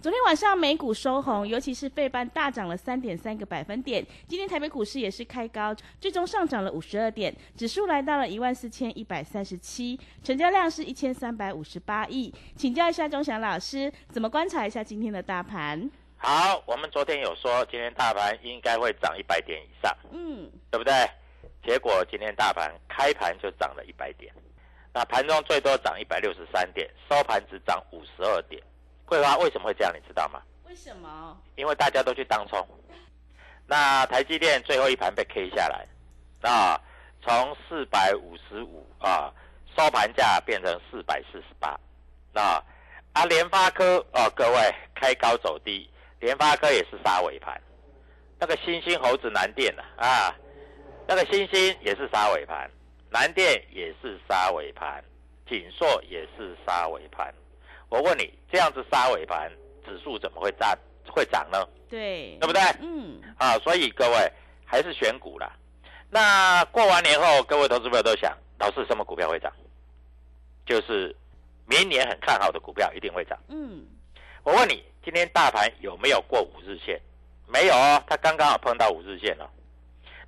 昨天晚上美股收红，尤其是费半大涨了三点三个百分点。今天台北股市也是开高，最终上涨了五十二点，指数来到了一万四千一百三十七，成交量是一千三百五十八亿。请教一下钟祥老师，怎么观察一下今天的大盘？好，我们昨天有说今天大盘应该会涨一百点以上，嗯，对不对？结果今天大盘开盘就涨了一百点，那盘中最多涨一百六十三点，收盘只涨五十二点。桂花为什么会这样？你知道吗？为什么？因为大家都去当冲。那台积电最后一盘被 K 下来，啊，从四百五十五啊收盘价变成四百四十八，那啊联发科哦，各位开高走低，联发科也是杀尾盘。那个星星猴子南电呐啊，那个星星也是杀尾盘，南电也是杀尾盘，锦硕也是杀尾盘。我问你，这样子杀尾盘，指数怎么会涨？会涨呢？对，对不对？嗯。啊，所以各位还是选股啦。那过完年后，各位投资朋友都想，老师什么股票会涨？就是明年很看好的股票一定会涨。嗯。我问你，今天大盘有没有过五日线？没有哦，它刚刚好碰到五日线了。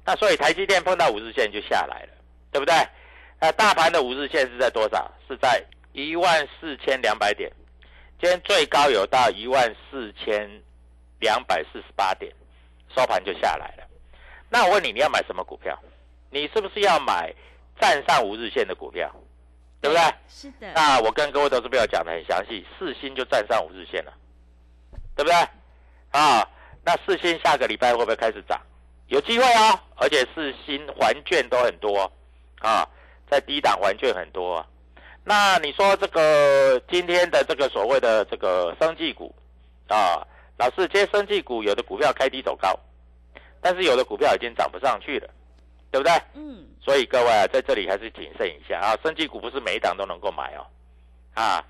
那所以台积电碰到五日线就下来了，对不对？那大盘的五日线是在多少？是在。一万四千两百点，今天最高有到一万四千两百四十八点，收盘就下来了。那我问你，你要买什么股票？你是不是要买站上五日线的股票？对不对？是的。那我跟各位投资朋友讲的很详细，四星就站上五日线了，对不对？啊，那四星下个礼拜会不会开始涨？有机会哦，而且四星还券都很多啊，在低档还券很多。那你说这个今天的这个所谓的这个生技股啊，老师，这些生技股有的股票开低走高，但是有的股票已经涨不上去了，对不对？嗯。所以各位啊，在这里还是谨慎一下啊，生技股不是每一档都能够买哦。啊，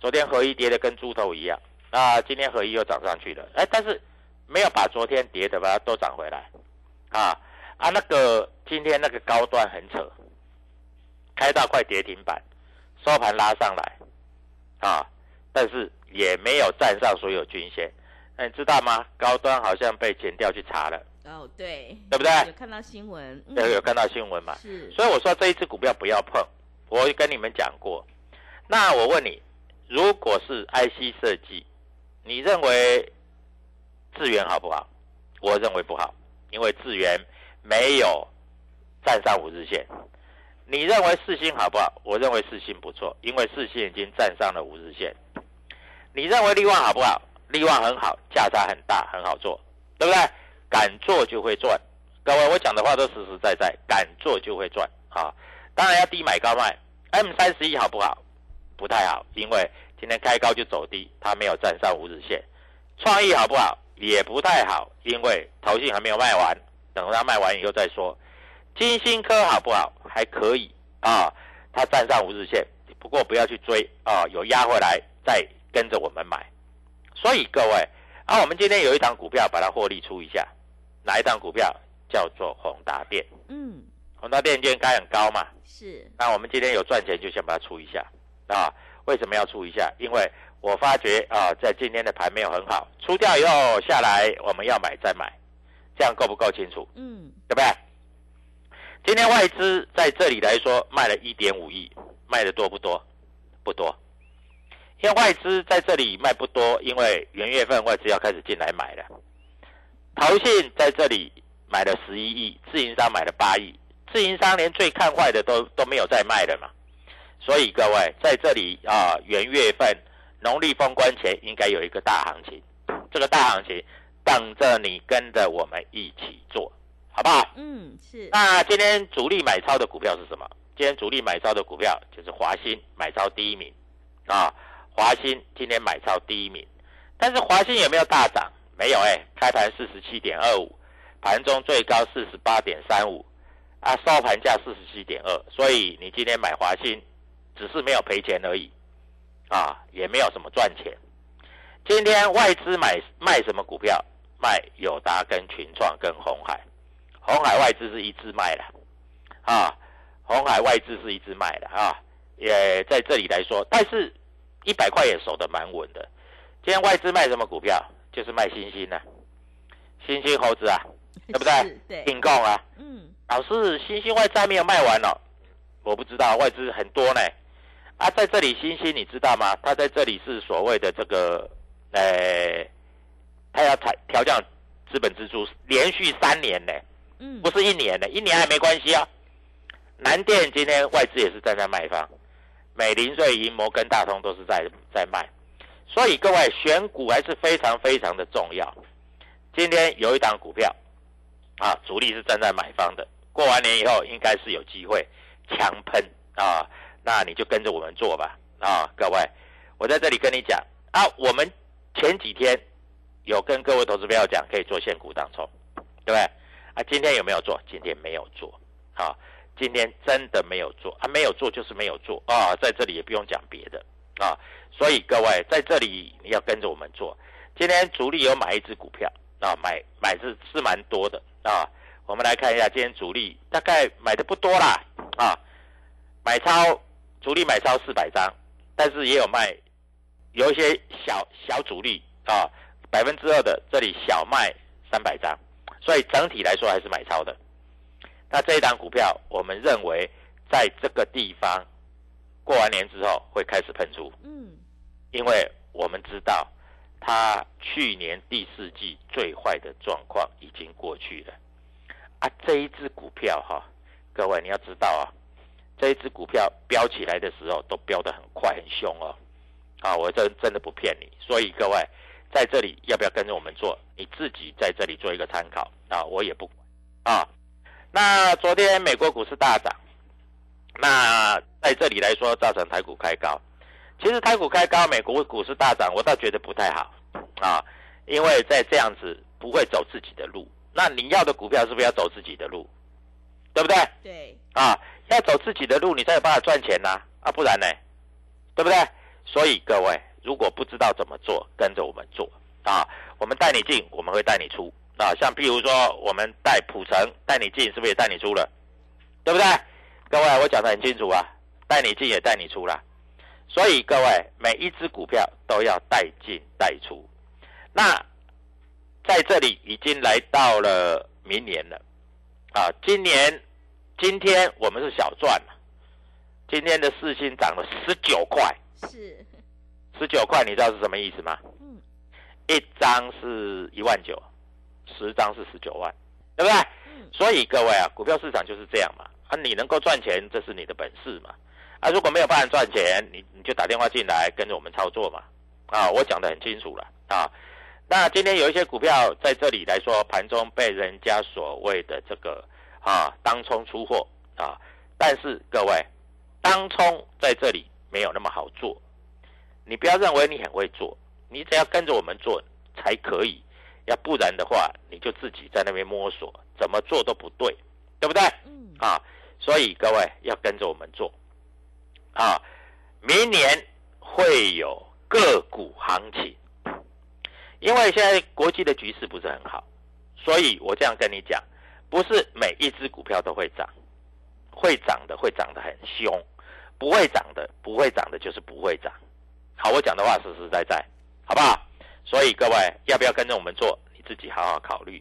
昨天合一跌的跟猪头一样，那今天合一又涨上去了，哎，但是没有把昨天跌的把它都涨回来。啊啊，那个今天那个高端很扯，开到快跌停板。收盘拉上来，啊，但是也没有站上所有均线，那你知道吗？高端好像被剪掉去查了。哦，对，对不对？有看到新闻，有有看到新闻嘛？是。所以我说这一只股票不要碰，我跟你们讲过。那我问你，如果是 IC 设计，你认为智源好不好？我认为不好，因为智源没有站上五日线。你认为四星好不好？我认为四星不错，因为四星已经站上了五日线。你认为利旺好不好？利旺很好，价差很大，很好做，对不对？敢做就会赚。各位，我讲的话都实实在在，敢做就会赚啊！当然要低买高卖。M 三十一好不好？不太好，因为今天开高就走低，它没有站上五日线。创意好不好？也不太好，因为头信还没有卖完，等它卖完以后再说。金星科好不好？还可以啊，它站上五日线，不过不要去追啊，有压回来再跟着我们买。所以各位啊，我们今天有一档股票把它获利出一下，哪一档股票叫做宏达电？嗯，宏达电今天开很高嘛？是。那我们今天有赚钱就先把它出一下啊？为什么要出一下？因为我发觉啊，在今天的盘没有很好，出掉以后下来我们要买再买，这样够不够清楚？嗯，对不对？今天外资在这里来说卖了一点五亿，卖的多不多？不多。因为外资在这里卖不多，因为元月份外资要开始进来买了。投信在这里买了十一亿，自营商买了八亿，自营商连最看坏的都都没有再卖了嘛。所以各位在这里啊，元月份农历封关前应该有一个大行情，这个大行情等着你跟着我们一起做，好不好？嗯，是。那今天主力买超的股票是什么？今天主力买超的股票就是华兴买超第一名啊，华兴今天买超第一名，但是华兴有没有大涨？没有哎，开盘四十七点二五，盘中最高四十八点三五，啊，收盘价四十七点二，所以你今天买华兴只是没有赔钱而已，啊，也没有什么赚钱。今天外资买卖什么股票？卖友达、跟群创、跟红海。红海外资是一致卖的，啊，红海外资是一致卖的啊，也在这里来说，但是一百块也守得蛮稳的。今天外资卖什么股票？就是卖星星的，星星猴子啊，对不对？对，并购啊。嗯。老师，星星外资还没有卖完哦，我不知道，外资很多呢。啊，在这里星星你知道吗？它在这里是所谓的这个。呃，它要调调降资本支出，连续三年呢，不是一年的，一年还没关系啊。南电今天外资也是站在卖方，美林、瑞银、摩根大通都是在在卖，所以各位选股还是非常非常的重要。今天有一档股票啊，主力是站在买方的，过完年以后应该是有机会强喷啊，那你就跟着我们做吧啊，各位，我在这里跟你讲啊，我们。前几天有跟各位投资朋友讲，可以做现股当中，对不对？啊，今天有没有做？今天没有做，啊，今天真的没有做。啊，没有做就是没有做。啊，在这里也不用讲别的。啊，所以各位在这里你要跟着我们做。今天主力有买一只股票。啊，买买是是蛮多的。啊，我们来看一下，今天主力大概买的不多啦。啊，买超主力买超四百张，但是也有卖。有一些小小主力。啊，百分之二的这里小卖三百张，所以整体来说还是买超的。那这一档股票，我们认为在这个地方过完年之后会开始喷出。嗯，因为我们知道它去年第四季最坏的状况已经过去了。啊，这一只股票哈，各位你要知道啊，这一只股票飙起来的时候都飙得很快很凶哦。啊，我真真的不骗你，所以各位在这里要不要跟着我们做？你自己在这里做一个参考啊，我也不管啊。那昨天美国股市大涨，那在这里来说造成台股开高。其实台股开高，美国股市大涨，我倒觉得不太好啊，因为在这样子不会走自己的路。那你要的股票是不是要走自己的路？对不对？对。啊，要走自己的路，你才有办法赚钱呐啊，不然呢？对不对？所以各位，如果不知道怎么做，跟着我们做啊！我们带你进，我们会带你出啊！像譬如说，我们带普成带你进，是不是也带你出了？对不对？各位，我讲的很清楚啊！带你进也带你出了。所以各位，每一只股票都要带进带出。那在这里已经来到了明年了啊！今年今天我们是小赚了，今天的四星涨了十九块。是十九块，你知道是什么意思吗？嗯，一张是一万九，十张是十九万，对不对？嗯。所以各位啊，股票市场就是这样嘛。啊，你能够赚钱，这是你的本事嘛。啊，如果没有办法赚钱，你你就打电话进来跟着我们操作嘛。啊，我讲的很清楚了啊。那今天有一些股票在这里来说，盘中被人家所谓的这个啊当冲出货啊，但是各位，当冲在这里。没有那么好做，你不要认为你很会做，你只要跟着我们做才可以，要不然的话，你就自己在那边摸索，怎么做都不对，对不对？嗯。啊，所以各位要跟着我们做，啊，明年会有个股行情，因为现在国际的局势不是很好，所以我这样跟你讲，不是每一只股票都会涨，会涨的会涨得很凶。不会涨的，不会涨的，就是不会涨。好，我讲的话实实在在，好不好？所以各位要不要跟着我们做？你自己好好考虑。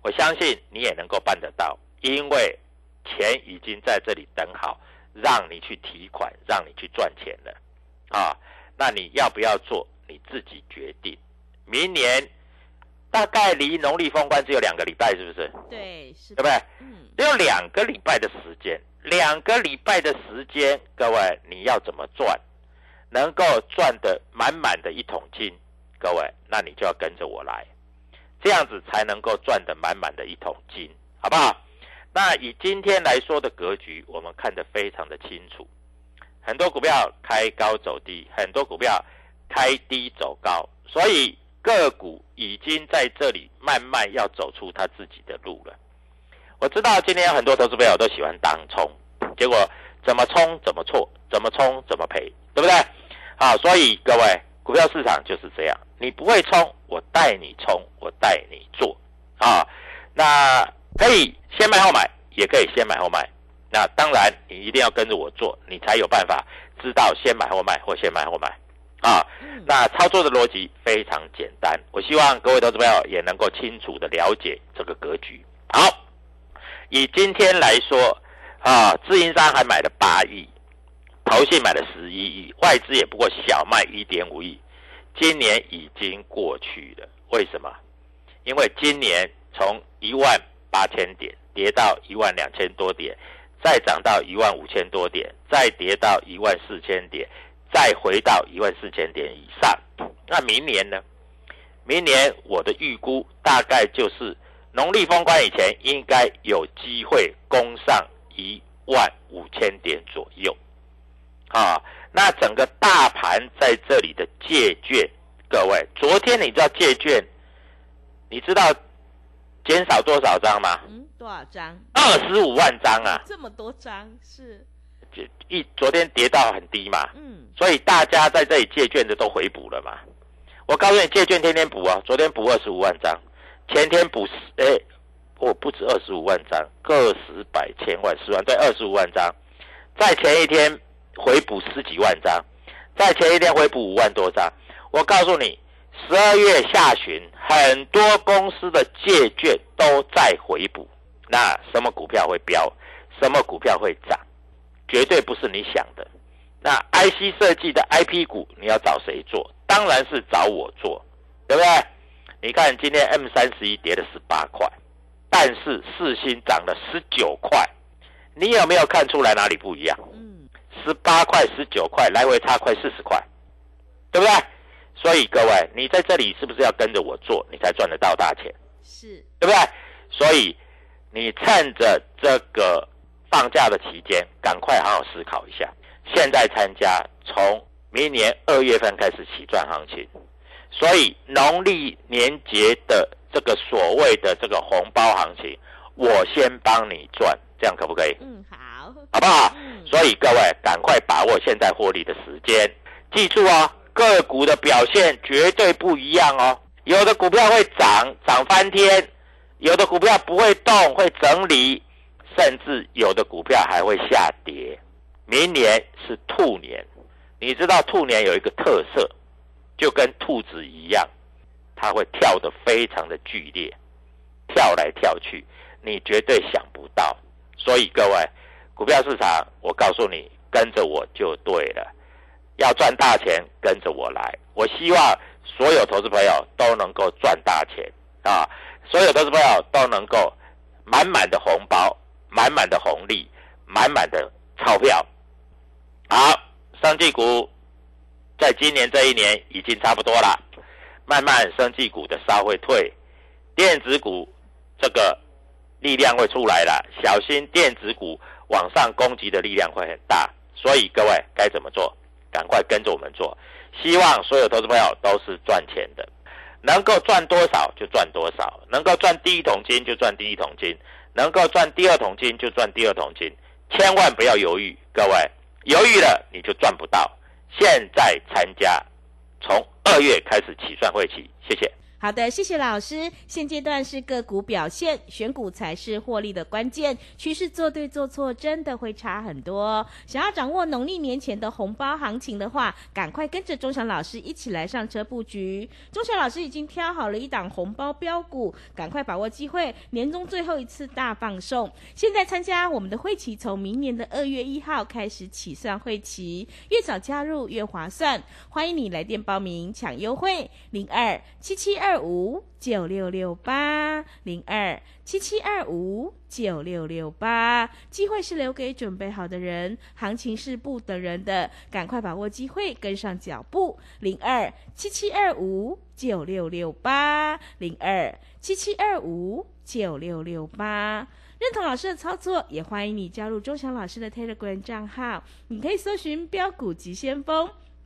我相信你也能够办得到，因为钱已经在这里等好，让你去提款，让你去赚钱了啊。那你要不要做？你自己决定。明年大概离农历封关只有两个礼拜，是不是？对，是，对不对？嗯，只有两个礼拜的时间。两个礼拜的时间，各位你要怎么赚，能够赚的满满的一桶金？各位，那你就要跟着我来。这样子才能够赚得满满的一桶金，好不好？那以今天来说的格局，我们看得非常的清楚。很多股票开高走低，很多股票开低走高，所以个股已经在这里慢慢要走出它自己的路了。我知道今天有很多投资朋友都喜欢当冲，结果怎么冲怎么错，怎么冲怎么赔，对不对？好，所以各位，股票市场就是这样，你不会冲，我带你冲，我带你做啊。那可以先买后买，也可以先买后卖。那当然，你一定要跟着我做，你才有办法知道先买后卖或先买后买啊。那操作的逻辑非常简单，我希望各位投资朋友也能够清楚的了解这个格局。好。以今天来说，啊，自营商还买了八亿，投信买了十一亿，外资也不过小卖一点五亿。今年已经过去了，为什么？因为今年从一万八千点跌到一万两千多点，再涨到一万五千多点，再跌到一万四千点，再回到一万四千点以上。那明年呢？明年我的预估大概就是。农历封关以前，应该有机会攻上一万五千点左右，啊，那整个大盘在这里的借券，各位，昨天你知道借券，你知道减少多少张吗？嗯，多少张？二十五万张啊！这么多张是？就一昨天跌到很低嘛，嗯，所以大家在这里借券的都回补了嘛。我告诉你，借券天天补啊，昨天补二十五万张。前天补十哎，我不止二十五万张，个十百千万十万，对，二十五万张。在前一天回补十几万张，在前一天回补五万多张。我告诉你，十二月下旬很多公司的借券都在回补。那什么股票会飙？什么股票会涨？绝对不是你想的。那 IC 设计的 IP 股，你要找谁做？当然是找我做，对不对？你看，今天 M 三十一跌了十八块，但是四星涨了十九块，你有没有看出来哪里不一样？嗯，十八块、十九块，来回差快四十块，对不对？所以各位，你在这里是不是要跟着我做，你才赚得到大钱？是，对不对？所以你趁着这个放假的期间，赶快好好思考一下，现在参加，从明年二月份开始起赚行情。所以农历年节的这个所谓的这个红包行情，我先帮你赚，这样可不可以？嗯，好，好不好？所以各位赶快把握现在获利的时间，记住哦，个股的表现绝对不一样哦。有的股票会涨，涨翻天；有的股票不会动，会整理；甚至有的股票还会下跌。明年是兔年，你知道兔年有一个特色。就跟兔子一样，它会跳得非常的剧烈，跳来跳去，你绝对想不到。所以各位，股票市场，我告诉你，跟着我就对了。要赚大钱，跟着我来。我希望所有投资朋友都能够赚大钱啊！所有投资朋友都能够满满的红包，满满的红利，满满的钞票。好，生技股。在今年这一年已经差不多了，慢慢生技股的稍会退，电子股这个力量会出来了，小心电子股往上攻击的力量会很大，所以各位该怎么做？赶快跟着我们做，希望所有投资朋友都是赚钱的，能够赚多少就赚多少，能够赚第一桶金就赚第一桶金，能够赚第二桶金就赚第二桶金，千万不要犹豫，各位犹豫了你就赚不到。现在参加，从二月开始起算会起，谢谢。好的，谢谢老师。现阶段是个股表现，选股才是获利的关键。趋势做对做错，真的会差很多。想要掌握农历年前的红包行情的话，赶快跟着钟祥老师一起来上车布局。钟祥老师已经挑好了一档红包标股，赶快把握机会，年终最后一次大放送。现在参加我们的会期，从明年的二月一号开始起算会期，越早加入越划算。欢迎你来电报名抢优惠，零二七七二。二五九六六八零二七七二五九六六八。机会是留给准备好的人，行情是不等人的，赶快把握机会，跟上脚步。零二七七二五九六六八零二七七二五九六六八。认同老师的操作，也欢迎你加入钟祥老师的 Telegram 账号。你可以搜寻“标股急先锋”。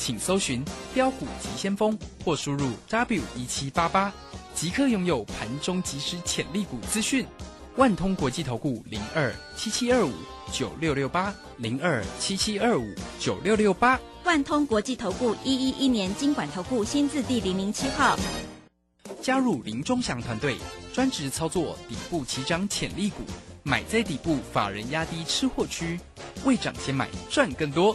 请搜寻“标股急先锋”或输入 “w 一七八八”，即刻拥有盘中即时潜力股资讯。万通国际投顾零二七七二五九六六八零二七七二五九六六八。万通国际投顾一一一年经管投顾新字第零零七号。加入林忠祥团队，专职操作底部起涨潜力股，买在底部，法人压低吃货区，未涨先买赚更多。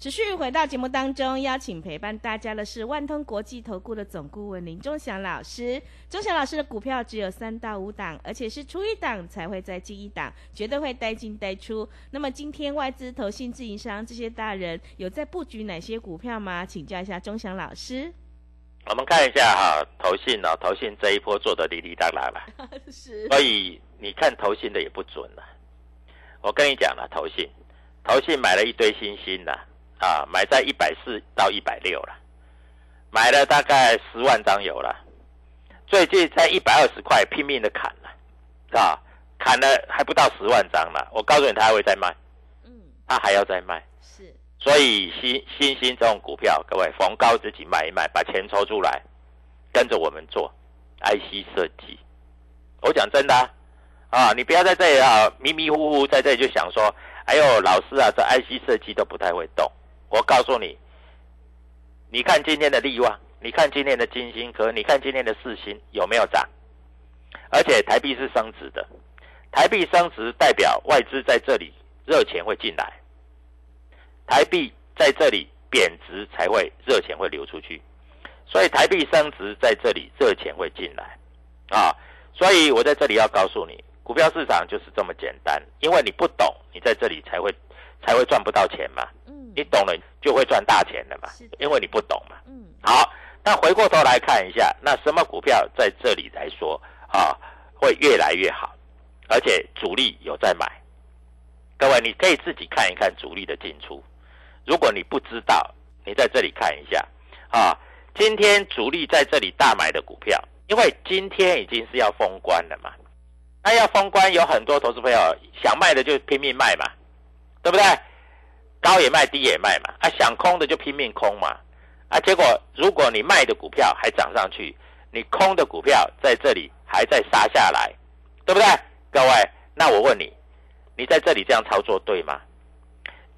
持续回到节目当中，邀请陪伴大家的是万通国际投顾的总顾问林忠祥老师。忠祥老师的股票只有三到五档，而且是出一档才会再进一档，绝对会带进带出。那么今天外资、投信、自营商这些大人有在布局哪些股票吗？请教一下忠祥老师。我们看一下哈，投信哦，投信这一波做的滴滴答答了，是。所以你看投信的也不准了。我跟你讲了，投信，投信买了一堆新兴的。啊，买在一百四到一百六了，买了大概十万张有了，最近在一百二十块拼命的砍了，啊，砍了还不到十万张了。我告诉你，他还会再卖，嗯，他还要再卖，是。所以新新兴这种股票，各位逢高自己卖一卖，把钱抽出来，跟着我们做 IC 设计。我讲真的啊，你不要在这里啊迷迷糊糊在这里就想说，哎呦，老师啊，这 IC 设计都不太会动。我告诉你，你看今天的利旺，你看今天的金星科，你看今天的四星有没有涨？而且台币是升值的，台币升值代表外资在这里热钱会进来，台币在这里贬值才会热钱会流出去，所以台币升值在这里热钱会进来啊！所以我在这里要告诉你，股票市场就是这么简单，因为你不懂，你在这里才会才会赚不到钱嘛。你懂了就会赚大钱的嘛，因为你不懂嘛。嗯，好，那回过头来看一下，那什么股票在这里来说啊，会越来越好，而且主力有在买。各位，你可以自己看一看主力的进出。如果你不知道，你在这里看一下啊，今天主力在这里大买的股票，因为今天已经是要封关了嘛，那要封关，有很多投资朋友想卖的就拼命卖嘛，对不对？高也卖，低也卖嘛，啊，想空的就拼命空嘛，啊，结果如果你卖的股票还涨上去，你空的股票在这里还在杀下来，对不对？各位，那我问你，你在这里这样操作对吗？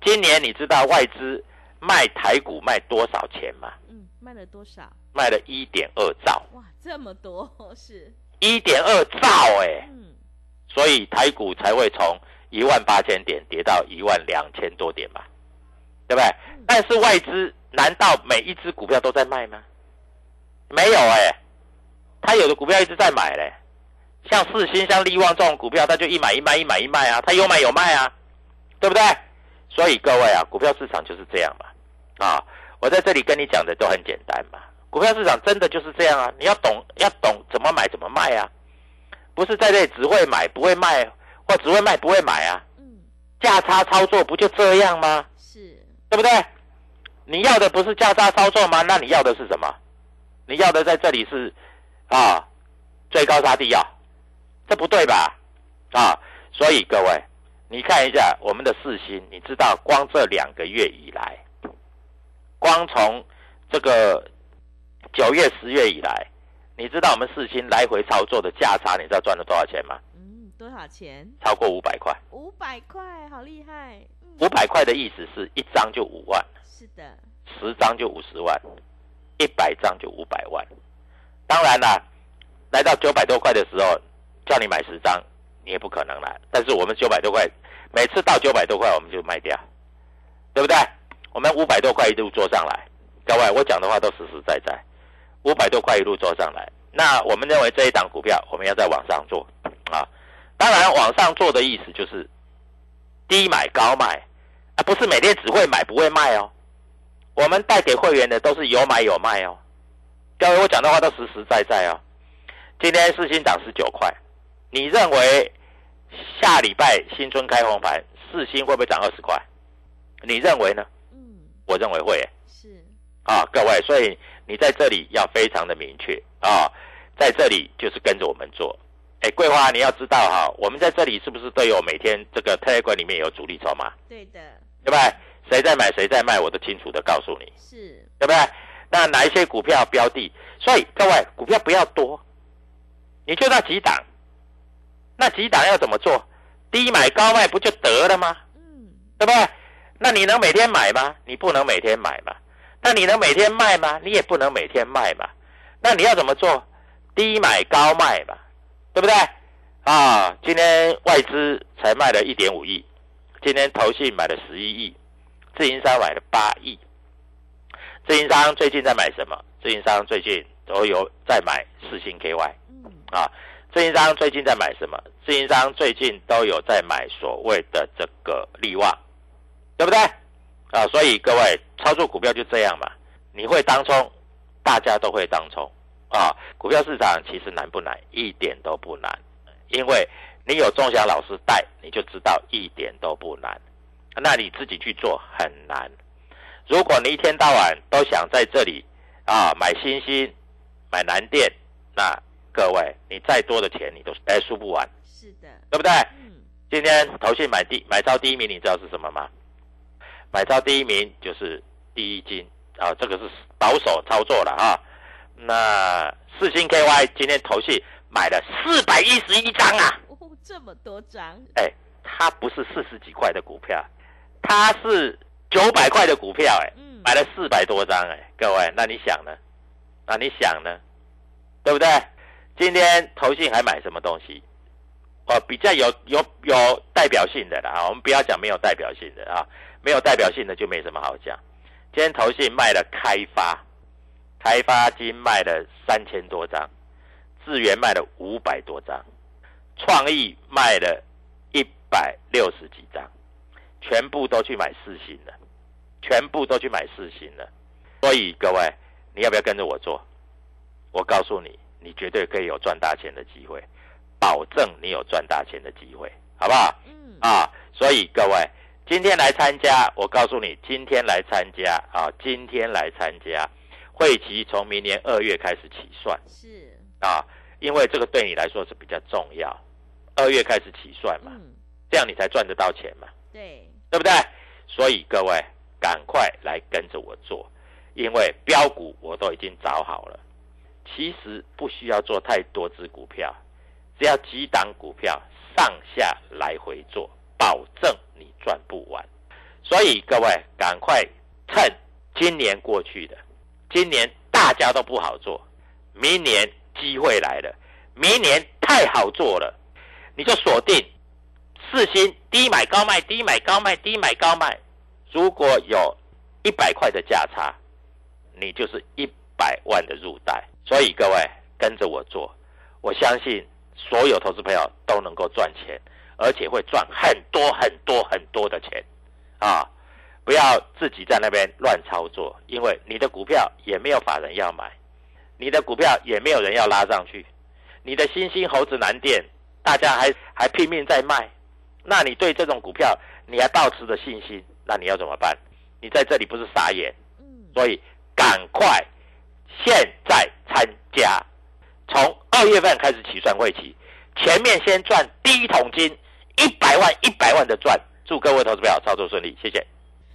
今年你知道外资卖台股卖多少钱吗？嗯，卖了多少？卖了一点二兆。哇，这么多是？一点二兆哎，嗯，所以台股才会从一万八千点跌到一万两千多点嘛。对不对？但是外资难道每一只股票都在卖吗？没有哎，他有的股票一直在买嘞，像四星、像利旺这种股票，他就一买一卖，一买一卖啊，他有买有卖啊，对不对？所以各位啊，股票市场就是这样嘛。啊，我在这里跟你讲的都很简单嘛，股票市场真的就是这样啊，你要懂，要懂怎么买怎么卖啊，不是在这里只会买不会卖，或只会卖不会买啊。嗯，价差操作不就这样吗？对不对？你要的不是价差操作吗？那你要的是什么？你要的在这里是啊，最高杀低啊，这不对吧？啊，所以各位，你看一下我们的四星，你知道光这两个月以来，光从这个九月、十月以来，你知道我们四星来回操作的价差，你知道赚了多少钱吗？嗯，多少钱？超过五百块。五百块，好厉害。嗯五百块的意思是一张就五万，是的，十张就五十万，一百张就五百万。当然啦，来到九百多块的时候，叫你买十张，你也不可能啦。但是我们九百多块，每次到九百多块我们就卖掉，对不对？我们五百多块一路做上来，各位，我讲的话都实实在在。五百多块一路做上来，那我们认为这一档股票我们要再往上做啊。当然，往上做的意思就是低买高卖啊，不是每天只会买不会卖哦。我们带给会员的都是有买有卖哦。各位，我讲的话都实实在在哦。今天四星涨十九块，你认为下礼拜新春开红盘，四星会不会涨二十块？你认为呢？嗯，我认为会耶是，啊，各位，所以你在这里要非常的明确啊，在这里就是跟着我们做。哎，桂花，你要知道哈，我们在这里是不是都有每天这个 Telegram 里面有主力筹码，对的，对不对？谁在买谁在卖，我都清楚的告诉你，是，对不对？那哪一些股票标的？所以各位，股票不要多，你就那几档，那几档要怎么做？低买高卖不就得了吗？嗯，对不对？那你能每天买吗？你不能每天买嘛。那你能每天卖吗？你也不能每天卖嘛。那你要怎么做？低买高卖嘛，对不对？啊，今天外资才卖了一点五亿，今天投信买了十一亿，自营商买了八亿。自营商最近在买什么？自营商最近都有在买四星 KY 嗯，啊。自营商最近在买什么？自营商最近都有在买所谓的这个利旺，对不对？啊，所以各位操作股票就这样嘛，你会当冲，大家都会当冲啊。股票市场其实难不难？一点都不难，因为你有钟祥老师带，你就知道一点都不难。那你自己去做很难。如果你一天到晚都想在这里啊买新兴、买南电，那各位你再多的钱你都哎输不完，是的，对不对？嗯，今天投信买第买超第一名，你知道是什么吗？买超第一名就是第一金啊，这个是保守操作了啊。那四星 KY 今天投信买了四百一十一张啊，哦，这么多张，哎，它不是四十几块的股票，它是九百块的股票，哎，嗯，买了四百多张，哎，各位，那你想呢？那你想呢？对不对？今天投信还买什么东西？哦，比较有有有代表性的啦，啊我们不要讲没有代表性的啊，没有代表性的就没什么好讲。今天投信卖了开发，开发金卖了三千多张，智源卖了五百多张，创意卖了一百六十几张，全部都去买四星了，全部都去买四星了。所以各位，你要不要跟着我做？我告诉你，你绝对可以有赚大钱的机会，保证你有赚大钱的机会，好不好？嗯，啊，所以各位今天来参加，我告诉你，今天来参加啊，今天来参加，会期从明年二月开始起算。是，啊，因为这个对你来说是比较重要，二月开始起算嘛，嗯，这样你才赚得到钱嘛，对，对不对？所以各位赶快来跟着我做，因为标股我都已经找好了，其实不需要做太多只股票，只要几档股票上下来回做，保证你赚不完。所以各位赶快趁今年过去的，今年大家都不好做，明年机会来了，明年太好做了，你就锁定四星低买高卖，低买高卖，低买高卖。如果有一百块的价差，你就是一百万的入袋。所以各位跟着我做，我相信所有投资朋友都能够赚钱，而且会赚很多很多很多的钱啊！不要自己在那边乱操作，因为你的股票也没有法人要买，你的股票也没有人要拉上去，你的新兴猴子蓝电，大家还还拼命在卖，那你对这种股票你还抱持着信心，那你要怎么办？你在这里不是傻眼？所以赶快现在参加，从二月份开始起算会期，前面先赚第一桶金，一百万一百万的赚，祝各位投资朋友操作顺利，谢谢。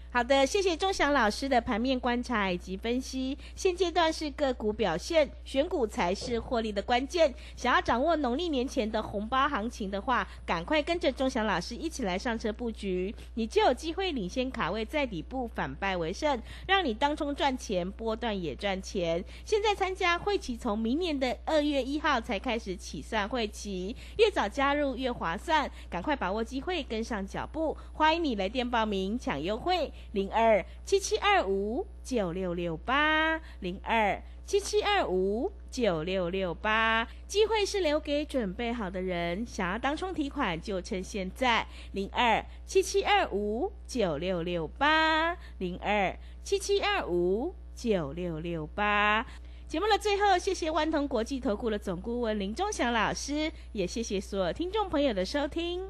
好的，谢谢钟祥老师的盘面观察以及分析。现阶段是个股表现，选股才是获利的关键。想要掌握农历年前的红包行情的话，赶快跟着钟祥老师一起来上车布局，你就有机会领先卡位在底部，反败为胜，让你当冲赚钱，波段也赚钱。现在参加会期从明年的二月一号才开始起算会期，越早加入越划算，赶快把握机会，跟上脚步。欢迎你来电报名抢优惠。零二七七二五九六六八，零二七七二五九六六八，机会是留给准备好的人，想要当冲提款就趁现在，零二七七二五九六六八，零二七七二五九六六八。节目的最后，谢谢万通国际投顾的总顾问林忠祥老师，也谢谢所有听众朋友的收听。